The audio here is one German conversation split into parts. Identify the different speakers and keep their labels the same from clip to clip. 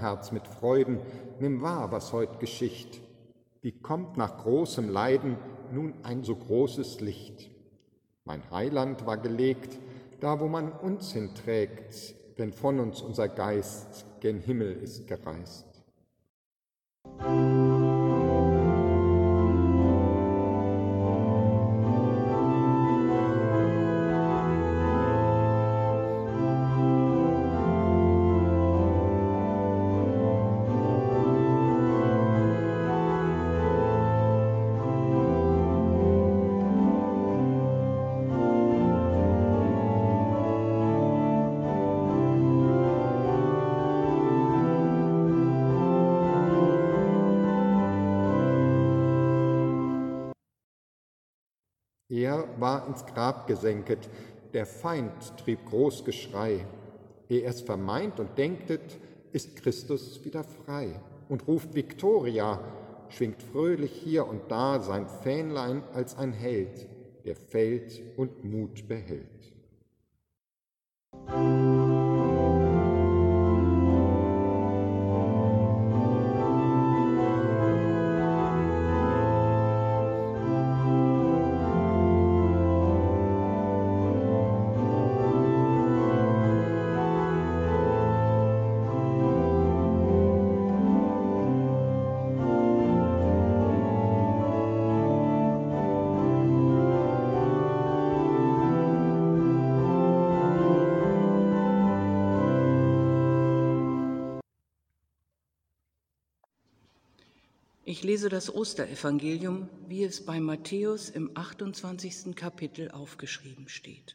Speaker 1: Herz mit Freuden, nimm wahr, was heut geschicht. Wie kommt nach großem Leiden nun ein so großes Licht? Mein Heiland war gelegt, da wo man uns hinträgt, denn von uns unser Geist gen Himmel ist gereist. Er war ins Grab gesenket, der Feind trieb groß Geschrei. Ehe es vermeint und denktet, ist Christus wieder frei und ruft Victoria, schwingt fröhlich hier und da sein Fähnlein als ein Held, der fällt und Mut behält.
Speaker 2: Ich lese das Osterevangelium, wie es bei Matthäus im 28. Kapitel aufgeschrieben steht.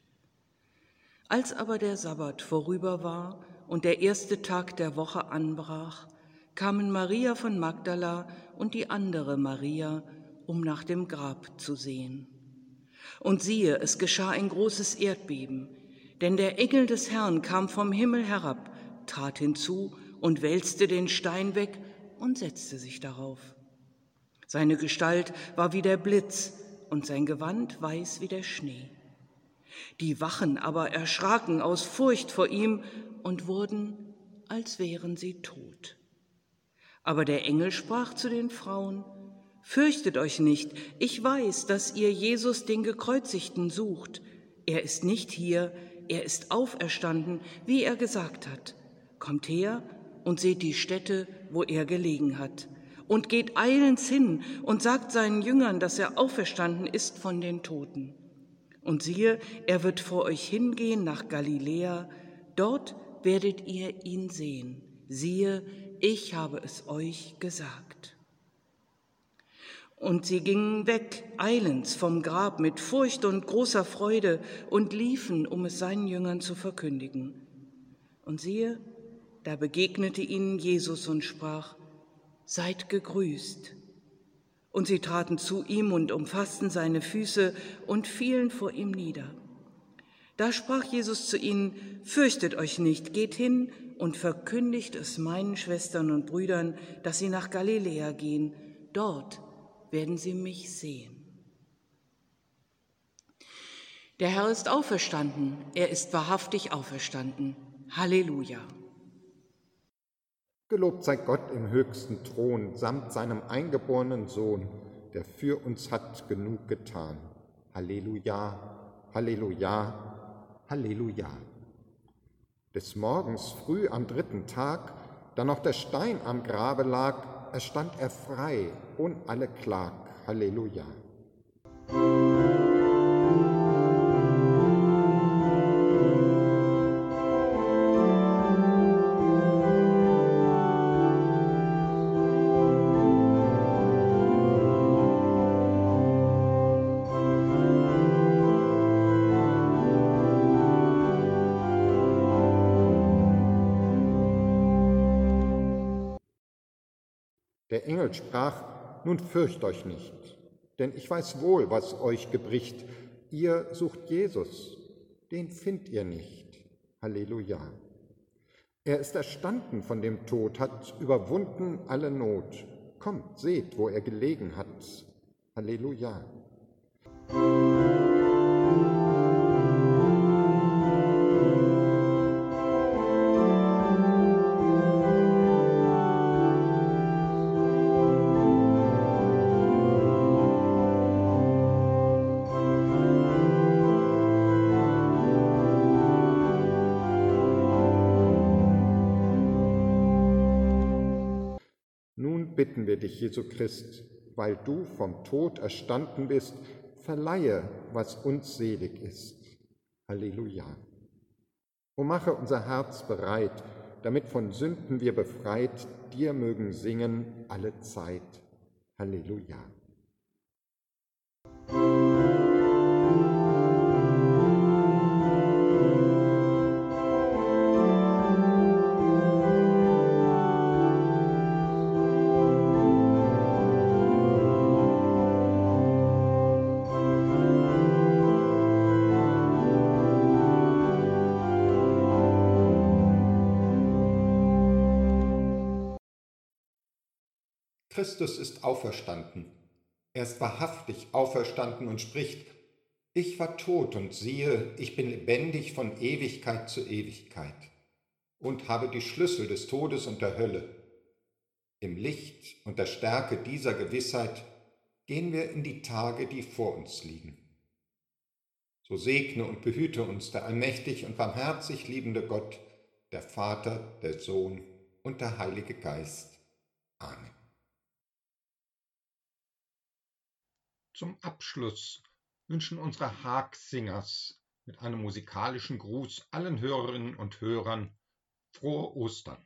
Speaker 2: Als aber der Sabbat vorüber war und der erste Tag der Woche anbrach, kamen Maria von Magdala und die andere Maria, um nach dem Grab zu sehen. Und siehe, es geschah ein großes Erdbeben, denn der Engel des Herrn kam vom Himmel herab, trat hinzu und wälzte den Stein weg und setzte sich darauf. Seine Gestalt war wie der Blitz und sein Gewand weiß wie der Schnee. Die Wachen aber erschraken aus Furcht vor ihm und wurden, als wären sie tot. Aber der Engel sprach zu den Frauen, Fürchtet euch nicht, ich weiß, dass ihr Jesus den Gekreuzigten sucht. Er ist nicht hier, er ist auferstanden, wie er gesagt hat. Kommt her und seht die Stätte, wo er gelegen hat und geht eilends hin und sagt seinen Jüngern, dass er auferstanden ist von den Toten. Und siehe, er wird vor euch hingehen nach Galiläa, dort werdet ihr ihn sehen. Siehe, ich habe es euch gesagt. Und sie gingen weg, eilends vom Grab mit Furcht und großer Freude und liefen, um es seinen Jüngern zu verkündigen. Und siehe, da begegnete ihnen Jesus und sprach, seid gegrüßt. Und sie traten zu ihm und umfassten seine Füße und fielen vor ihm nieder. Da sprach Jesus zu ihnen, Fürchtet euch nicht, geht hin und verkündigt es meinen Schwestern und Brüdern, dass sie nach Galiläa gehen. Dort werden sie mich sehen. Der Herr ist auferstanden, er ist wahrhaftig auferstanden. Halleluja.
Speaker 1: Gelobt sei Gott im höchsten Thron samt seinem eingeborenen Sohn, der für uns hat genug getan. Halleluja, Halleluja, Halleluja. Des Morgens früh am dritten Tag, da noch der Stein am Grabe lag, erstand er frei und alle Klag. Halleluja. Der Engel sprach, nun fürcht euch nicht, denn ich weiß wohl, was euch gebricht. Ihr sucht Jesus, den findet ihr nicht. Halleluja. Er ist erstanden von dem Tod, hat überwunden alle Not. Kommt, seht, wo er gelegen hat. Halleluja. Bitten wir dich, Jesu Christ, weil du vom Tod erstanden bist, verleihe, was uns selig ist. Halleluja. O mache unser Herz bereit, damit von Sünden wir befreit dir mögen singen alle Zeit. Halleluja. Christus ist auferstanden. Er ist wahrhaftig auferstanden und spricht, ich war tot und siehe, ich bin lebendig von Ewigkeit zu Ewigkeit und habe die Schlüssel des Todes und der Hölle. Im Licht und der Stärke dieser Gewissheit gehen wir in die Tage, die vor uns liegen. So segne und behüte uns der allmächtig und barmherzig liebende Gott, der Vater, der Sohn und der Heilige Geist. Amen. Zum Abschluss wünschen unsere Haag-Singers mit einem musikalischen Gruß allen Hörerinnen und Hörern frohe Ostern.